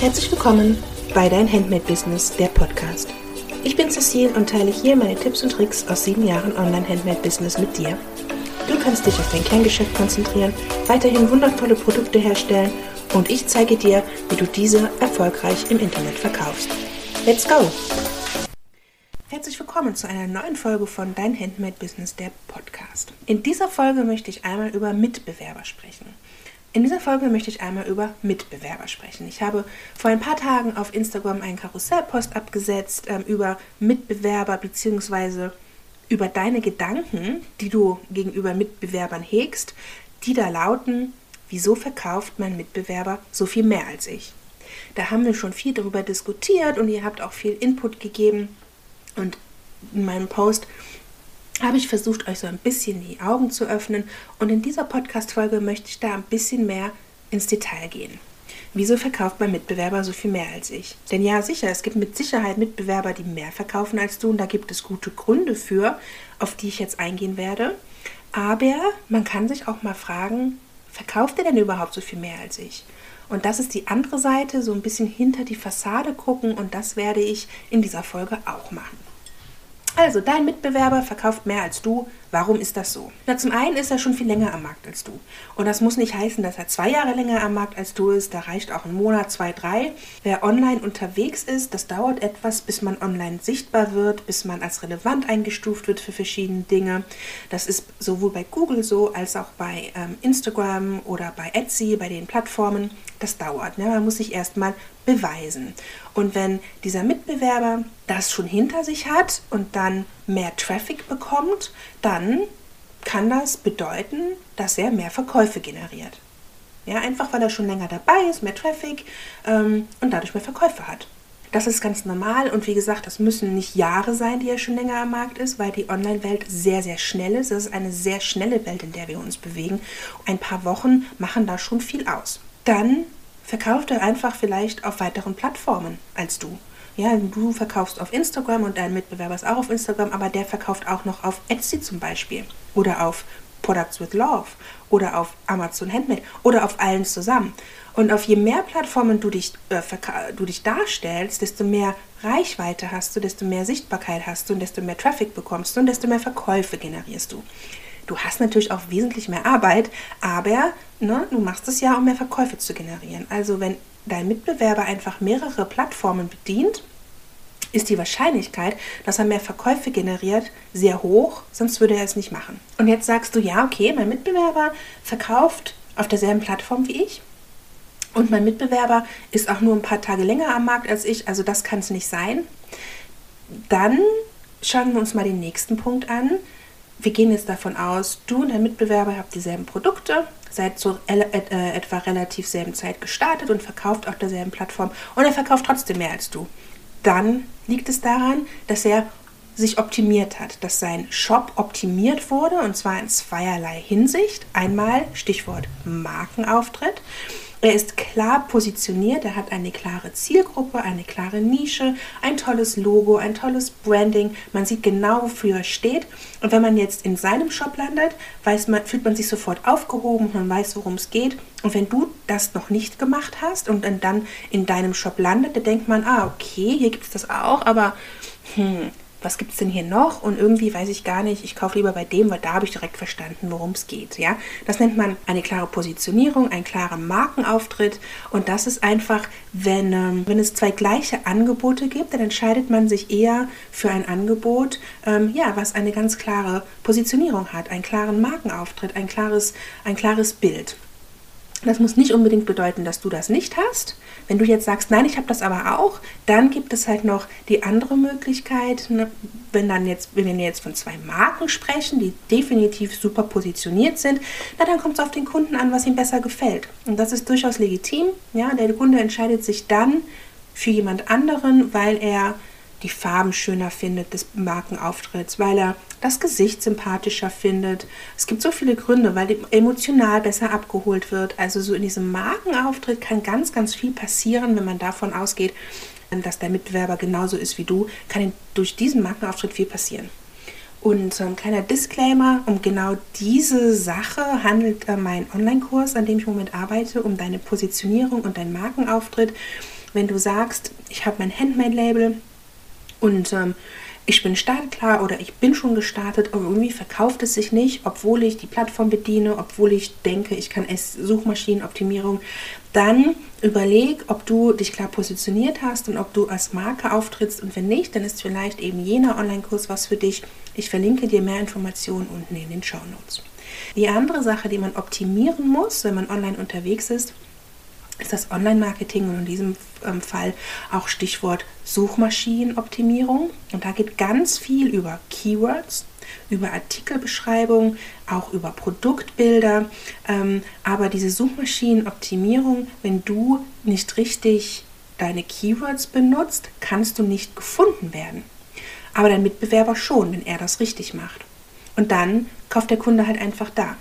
Herzlich willkommen bei Dein Handmade Business, der Podcast. Ich bin Cecile und teile hier meine Tipps und Tricks aus sieben Jahren Online-Handmade-Business mit dir. Du kannst dich auf dein Kerngeschäft konzentrieren, weiterhin wundervolle Produkte herstellen und ich zeige dir, wie du diese erfolgreich im Internet verkaufst. Let's go! Herzlich willkommen zu einer neuen Folge von Dein Handmade Business, der Podcast. In dieser Folge möchte ich einmal über Mitbewerber sprechen. In dieser Folge möchte ich einmal über Mitbewerber sprechen. Ich habe vor ein paar Tagen auf Instagram einen Karussellpost abgesetzt ähm, über Mitbewerber bzw. über deine Gedanken, die du gegenüber Mitbewerbern hegst, die da lauten, wieso verkauft mein Mitbewerber so viel mehr als ich? Da haben wir schon viel darüber diskutiert und ihr habt auch viel Input gegeben. Und in meinem Post habe ich versucht, euch so ein bisschen die Augen zu öffnen. Und in dieser Podcast-Folge möchte ich da ein bisschen mehr ins Detail gehen. Wieso verkauft mein Mitbewerber so viel mehr als ich? Denn ja, sicher, es gibt mit Sicherheit Mitbewerber, die mehr verkaufen als du. Und da gibt es gute Gründe für, auf die ich jetzt eingehen werde. Aber man kann sich auch mal fragen, verkauft er denn überhaupt so viel mehr als ich? Und das ist die andere Seite, so ein bisschen hinter die Fassade gucken. Und das werde ich in dieser Folge auch machen. Also, dein Mitbewerber verkauft mehr als du. Warum ist das so? Na, zum einen ist er schon viel länger am Markt als du. Und das muss nicht heißen, dass er zwei Jahre länger am Markt als du ist. Da reicht auch ein Monat, zwei, drei. Wer online unterwegs ist, das dauert etwas, bis man online sichtbar wird, bis man als relevant eingestuft wird für verschiedene Dinge. Das ist sowohl bei Google so, als auch bei ähm, Instagram oder bei Etsy, bei den Plattformen. Das dauert. Ne? Man muss sich erstmal beweisen. Und wenn dieser Mitbewerber das schon hinter sich hat und dann mehr Traffic bekommt, dann kann das bedeuten, dass er mehr Verkäufe generiert. Ja, einfach weil er schon länger dabei ist, mehr Traffic ähm, und dadurch mehr Verkäufe hat. Das ist ganz normal und wie gesagt, das müssen nicht Jahre sein, die er schon länger am Markt ist, weil die Online-Welt sehr, sehr schnell ist. Es ist eine sehr schnelle Welt, in der wir uns bewegen. Ein paar Wochen machen da schon viel aus. Dann verkauft er einfach vielleicht auf weiteren Plattformen als du. Ja, du verkaufst auf Instagram und dein Mitbewerber ist auch auf Instagram, aber der verkauft auch noch auf Etsy zum Beispiel oder auf Products with Love oder auf Amazon Handmade oder auf allen zusammen. Und auf je mehr Plattformen du dich, äh, du dich darstellst, desto mehr Reichweite hast du, desto mehr Sichtbarkeit hast du und desto mehr Traffic bekommst du und desto mehr Verkäufe generierst du. Du hast natürlich auch wesentlich mehr Arbeit, aber ne, du machst es ja, um mehr Verkäufe zu generieren. Also wenn dein Mitbewerber einfach mehrere Plattformen bedient, ist die Wahrscheinlichkeit, dass er mehr Verkäufe generiert, sehr hoch, sonst würde er es nicht machen. Und jetzt sagst du, ja, okay, mein Mitbewerber verkauft auf derselben Plattform wie ich. Und mein Mitbewerber ist auch nur ein paar Tage länger am Markt als ich, also das kann es nicht sein. Dann schauen wir uns mal den nächsten Punkt an wir gehen jetzt davon aus, du und dein Mitbewerber habt dieselben Produkte, seid zur äh, etwa relativ selben Zeit gestartet und verkauft auf derselben Plattform und er verkauft trotzdem mehr als du. Dann liegt es daran, dass er sich optimiert hat, dass sein Shop optimiert wurde und zwar in zweierlei Hinsicht. Einmal Stichwort Markenauftritt er ist klar positioniert, er hat eine klare Zielgruppe, eine klare Nische, ein tolles Logo, ein tolles Branding. Man sieht genau, wofür er steht. Und wenn man jetzt in seinem Shop landet, man, fühlt man sich sofort aufgehoben, man weiß, worum es geht. Und wenn du das noch nicht gemacht hast und dann in deinem Shop landet, dann denkt man, ah, okay, hier gibt es das auch, aber hm, was gibt es denn hier noch? Und irgendwie weiß ich gar nicht, ich kaufe lieber bei dem, weil da habe ich direkt verstanden, worum es geht. Ja? Das nennt man eine klare Positionierung, ein klarer Markenauftritt. Und das ist einfach, wenn, ähm, wenn es zwei gleiche Angebote gibt, dann entscheidet man sich eher für ein Angebot, ähm, ja, was eine ganz klare Positionierung hat, einen klaren Markenauftritt, ein klares, ein klares Bild. Das muss nicht unbedingt bedeuten, dass du das nicht hast. Wenn du jetzt sagst, nein, ich habe das aber auch, dann gibt es halt noch die andere Möglichkeit, ne, wenn dann jetzt, wenn wir jetzt von zwei Marken sprechen, die definitiv super positioniert sind, na, dann kommt es auf den Kunden an, was ihm besser gefällt. Und das ist durchaus legitim. Ja, der Kunde entscheidet sich dann für jemand anderen, weil er die Farben schöner findet des Markenauftritts, weil er das Gesicht sympathischer findet. Es gibt so viele Gründe, weil emotional besser abgeholt wird. Also so in diesem Markenauftritt kann ganz, ganz viel passieren, wenn man davon ausgeht, dass der Mitbewerber genauso ist wie du, kann durch diesen Markenauftritt viel passieren. Und so ein kleiner Disclaimer, um genau diese Sache handelt äh, mein Online-Kurs, an dem ich im Moment arbeite, um deine Positionierung und deinen Markenauftritt. wenn du sagst, ich habe mein Handmade-Label und ähm, ich bin startklar oder ich bin schon gestartet und irgendwie verkauft es sich nicht, obwohl ich die Plattform bediene, obwohl ich denke, ich kann es Suchmaschinenoptimierung, dann überleg, ob du dich klar positioniert hast und ob du als Marke auftrittst und wenn nicht, dann ist vielleicht eben jener Online-Kurs was für dich. Ich verlinke dir mehr Informationen unten in den Show Notes. Die andere Sache, die man optimieren muss, wenn man online unterwegs ist, ist das Online-Marketing und in diesem ähm, Fall auch Stichwort Suchmaschinenoptimierung. Und da geht ganz viel über Keywords, über Artikelbeschreibung, auch über Produktbilder. Ähm, aber diese Suchmaschinenoptimierung, wenn du nicht richtig deine Keywords benutzt, kannst du nicht gefunden werden. Aber dein Mitbewerber schon, wenn er das richtig macht. Und dann kauft der Kunde halt einfach da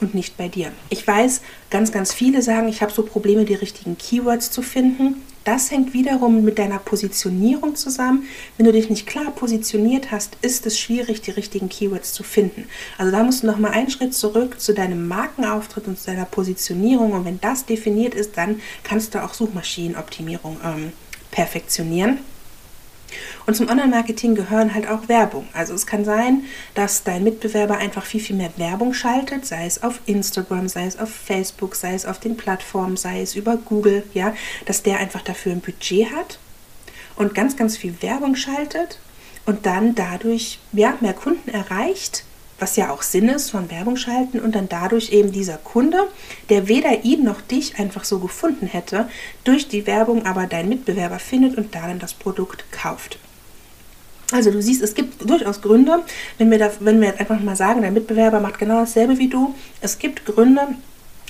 und nicht bei dir. Ich weiß, ganz, ganz viele sagen, ich habe so Probleme, die richtigen Keywords zu finden. Das hängt wiederum mit deiner Positionierung zusammen. Wenn du dich nicht klar positioniert hast, ist es schwierig, die richtigen Keywords zu finden. Also da musst du nochmal einen Schritt zurück zu deinem Markenauftritt und zu deiner Positionierung. Und wenn das definiert ist, dann kannst du auch Suchmaschinenoptimierung ähm, perfektionieren. Und zum Online-Marketing gehören halt auch Werbung. Also es kann sein, dass dein Mitbewerber einfach viel, viel mehr Werbung schaltet, sei es auf Instagram, sei es auf Facebook, sei es auf den Plattformen, sei es über Google, ja, dass der einfach dafür ein Budget hat und ganz, ganz viel Werbung schaltet und dann dadurch ja, mehr Kunden erreicht, was ja auch Sinn ist von Werbung schalten und dann dadurch eben dieser Kunde, der weder ihn noch dich einfach so gefunden hätte, durch die Werbung aber deinen Mitbewerber findet und dann das Produkt kauft. Also du siehst, es gibt durchaus Gründe, wenn wir, da, wenn wir jetzt einfach mal sagen, der Mitbewerber macht genau dasselbe wie du. Es gibt Gründe,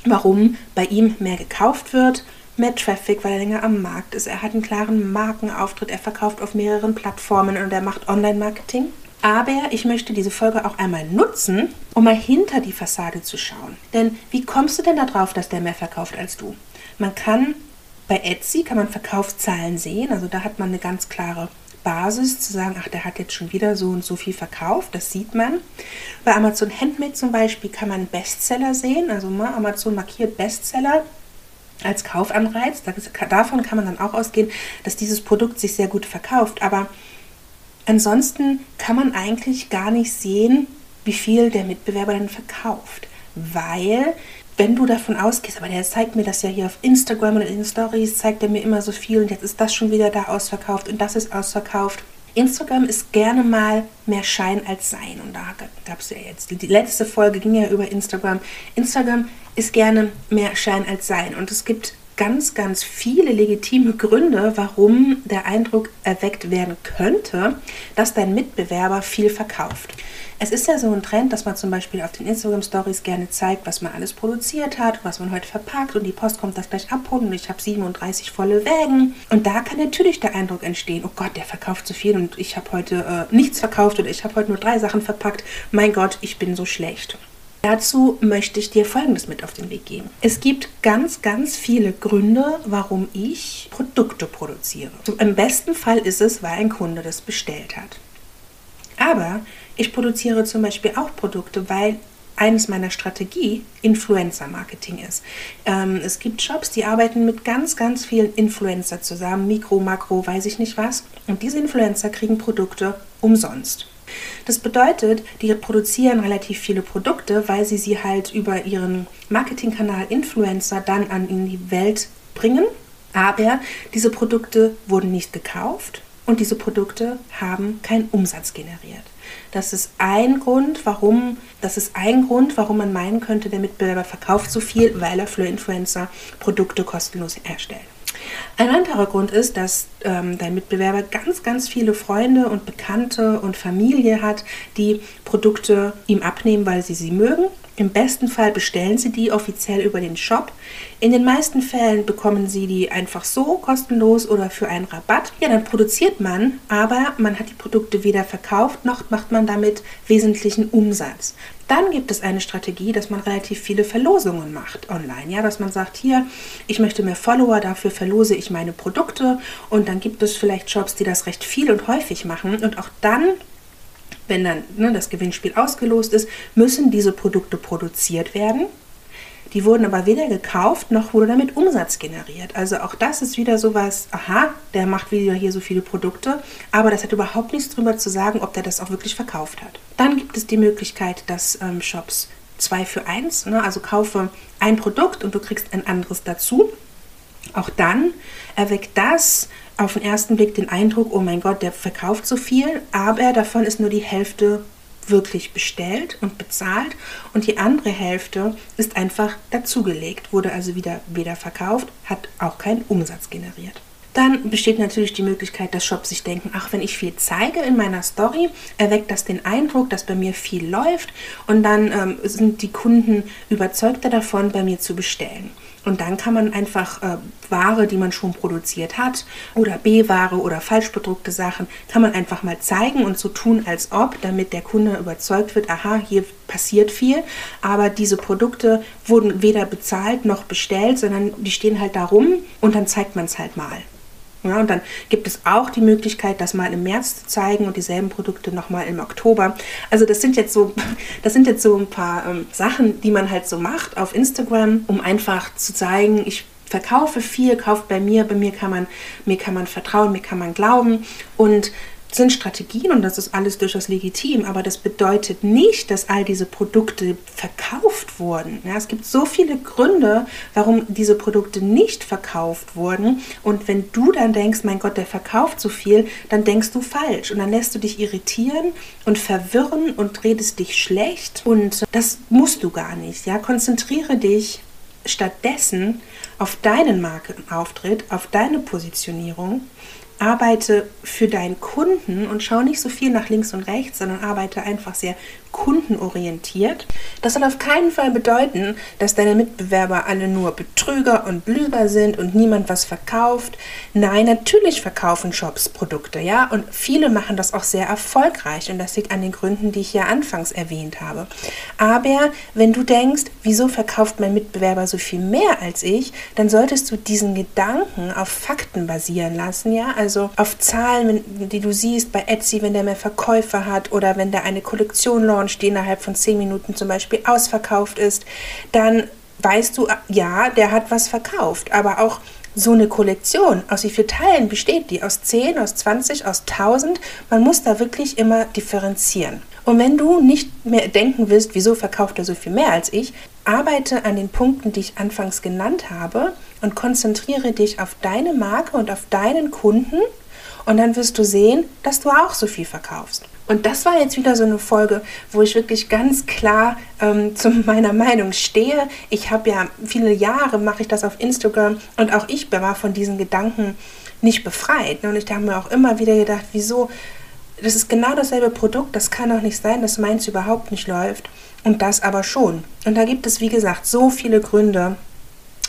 warum bei ihm mehr gekauft wird, mehr Traffic, weil er länger am Markt ist. Er hat einen klaren Markenauftritt, er verkauft auf mehreren Plattformen und er macht Online-Marketing. Aber ich möchte diese Folge auch einmal nutzen, um mal hinter die Fassade zu schauen. Denn wie kommst du denn darauf, dass der mehr verkauft als du? Man kann bei Etsy kann man Verkaufszahlen sehen, also da hat man eine ganz klare Basis zu sagen, ach, der hat jetzt schon wieder so und so viel verkauft, das sieht man. Bei Amazon Handmade zum Beispiel kann man Bestseller sehen, also mal Amazon markiert Bestseller als Kaufanreiz. Davon kann man dann auch ausgehen, dass dieses Produkt sich sehr gut verkauft. Aber Ansonsten kann man eigentlich gar nicht sehen, wie viel der Mitbewerber dann verkauft, weil wenn du davon ausgehst, aber der zeigt mir das ja hier auf Instagram und in den Stories, zeigt er mir immer so viel und jetzt ist das schon wieder da ausverkauft und das ist ausverkauft. Instagram ist gerne mal mehr Schein als Sein. Und da gab es ja jetzt, die letzte Folge ging ja über Instagram. Instagram ist gerne mehr Schein als Sein. Und es gibt ganz, ganz viele legitime Gründe, warum der Eindruck erweckt werden könnte, dass dein Mitbewerber viel verkauft. Es ist ja so ein Trend, dass man zum Beispiel auf den Instagram Stories gerne zeigt, was man alles produziert hat, was man heute verpackt und die Post kommt das gleich abholen und ich habe 37 volle Wägen. Und da kann natürlich der Eindruck entstehen, oh Gott, der verkauft zu viel und ich habe heute äh, nichts verkauft oder ich habe heute nur drei Sachen verpackt. Mein Gott, ich bin so schlecht. Dazu möchte ich dir Folgendes mit auf den Weg geben. Es gibt ganz, ganz viele Gründe, warum ich Produkte produziere. Im besten Fall ist es, weil ein Kunde das bestellt hat. Aber ich produziere zum Beispiel auch Produkte, weil eines meiner Strategie Influencer-Marketing ist. Ähm, es gibt Shops, die arbeiten mit ganz, ganz vielen Influencer zusammen, Mikro, Makro, weiß ich nicht was. Und diese Influencer kriegen Produkte umsonst. Das bedeutet, die produzieren relativ viele Produkte, weil sie sie halt über ihren Marketingkanal Influencer dann an in die Welt bringen. Aber diese Produkte wurden nicht gekauft und diese Produkte haben keinen Umsatz generiert. Das ist ein Grund, warum, das ist ein Grund, warum man meinen könnte, der Mitbewerber verkauft so viel, weil er für Influencer Produkte kostenlos herstellt. Ein anderer Grund ist, dass ähm, dein Mitbewerber ganz, ganz viele Freunde und Bekannte und Familie hat, die Produkte ihm abnehmen, weil sie sie mögen. Im besten Fall bestellen sie die offiziell über den Shop. In den meisten Fällen bekommen sie die einfach so kostenlos oder für einen Rabatt. Ja, dann produziert man, aber man hat die Produkte weder verkauft noch macht man damit wesentlichen Umsatz. Dann gibt es eine Strategie, dass man relativ viele Verlosungen macht online. Ja, dass man sagt, hier, ich möchte mehr Follower, dafür verlose ich meine Produkte. Und dann gibt es vielleicht Shops, die das recht viel und häufig machen. Und auch dann wenn dann ne, das Gewinnspiel ausgelost ist, müssen diese Produkte produziert werden. die wurden aber weder gekauft, noch wurde damit Umsatz generiert. Also auch das ist wieder sowas, aha, der macht wieder hier so viele Produkte, aber das hat überhaupt nichts drüber zu sagen, ob der das auch wirklich verkauft hat. Dann gibt es die Möglichkeit, dass ähm, Shops zwei für eins, ne, also kaufe ein Produkt und du kriegst ein anderes dazu. Auch dann erweckt das auf den ersten Blick den Eindruck, oh mein Gott, der verkauft so viel, aber davon ist nur die Hälfte wirklich bestellt und bezahlt und die andere Hälfte ist einfach dazugelegt, wurde also wieder weder verkauft, hat auch keinen Umsatz generiert. Dann besteht natürlich die Möglichkeit, dass Shops sich denken, ach, wenn ich viel zeige in meiner Story, erweckt das den Eindruck, dass bei mir viel läuft und dann ähm, sind die Kunden überzeugter davon, bei mir zu bestellen. Und dann kann man einfach äh, Ware, die man schon produziert hat, oder B-Ware oder falsch bedruckte Sachen, kann man einfach mal zeigen und so tun, als ob, damit der Kunde überzeugt wird, aha, hier passiert viel, aber diese Produkte wurden weder bezahlt noch bestellt, sondern die stehen halt da rum und dann zeigt man es halt mal. Ja, und dann gibt es auch die Möglichkeit, das mal im März zu zeigen und dieselben Produkte nochmal im Oktober. Also das sind jetzt so, das sind jetzt so ein paar ähm, Sachen, die man halt so macht auf Instagram, um einfach zu zeigen, ich verkaufe viel, kauft bei mir, bei mir kann man, mir kann man vertrauen, mir kann man glauben und sind Strategien und das ist alles durchaus legitim, aber das bedeutet nicht, dass all diese Produkte verkauft wurden. Ja, es gibt so viele Gründe, warum diese Produkte nicht verkauft wurden. Und wenn du dann denkst, mein Gott, der verkauft so viel, dann denkst du falsch und dann lässt du dich irritieren und verwirren und redest dich schlecht. Und das musst du gar nicht. Ja, konzentriere dich stattdessen auf deinen Markenauftritt, auf deine Positionierung arbeite für deinen Kunden und schau nicht so viel nach links und rechts, sondern arbeite einfach sehr kundenorientiert. Das soll auf keinen Fall bedeuten, dass deine Mitbewerber alle nur Betrüger und Lüger sind und niemand was verkauft. Nein, natürlich verkaufen Shops Produkte, ja, und viele machen das auch sehr erfolgreich und das liegt an den Gründen, die ich ja anfangs erwähnt habe. Aber wenn du denkst, wieso verkauft mein Mitbewerber so viel mehr als ich, dann solltest du diesen Gedanken auf Fakten basieren lassen, ja, also auf Zahlen, die du siehst bei Etsy, wenn der mehr Verkäufer hat oder wenn der eine Kollektion läuft Launch, die innerhalb von 10 Minuten zum Beispiel ausverkauft ist, dann weißt du, ja, der hat was verkauft. Aber auch so eine Kollektion, aus wie vielen Teilen besteht die? Aus 10, aus 20, aus 1000? Man muss da wirklich immer differenzieren. Und wenn du nicht mehr denken willst, wieso verkauft er so viel mehr als ich, arbeite an den Punkten, die ich anfangs genannt habe und konzentriere dich auf deine Marke und auf deinen Kunden und dann wirst du sehen, dass du auch so viel verkaufst. Und das war jetzt wieder so eine Folge, wo ich wirklich ganz klar ähm, zu meiner Meinung stehe. Ich habe ja viele Jahre, mache ich das auf Instagram und auch ich war von diesen Gedanken nicht befreit. Und ich habe mir auch immer wieder gedacht, wieso, das ist genau dasselbe Produkt, das kann doch nicht sein, dass meins überhaupt nicht läuft. Und das aber schon. Und da gibt es, wie gesagt, so viele Gründe.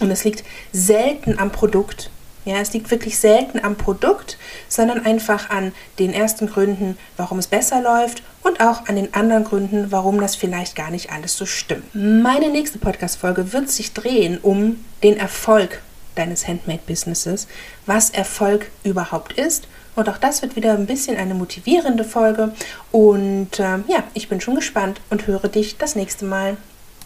Und es liegt selten am Produkt, ja, es liegt wirklich selten am Produkt, sondern einfach an den ersten Gründen, warum es besser läuft und auch an den anderen Gründen, warum das vielleicht gar nicht alles so stimmt. Meine nächste Podcast-Folge wird sich drehen um den Erfolg deines Handmade-Businesses, was Erfolg überhaupt ist. Und auch das wird wieder ein bisschen eine motivierende Folge. Und äh, ja, ich bin schon gespannt und höre dich das nächste Mal.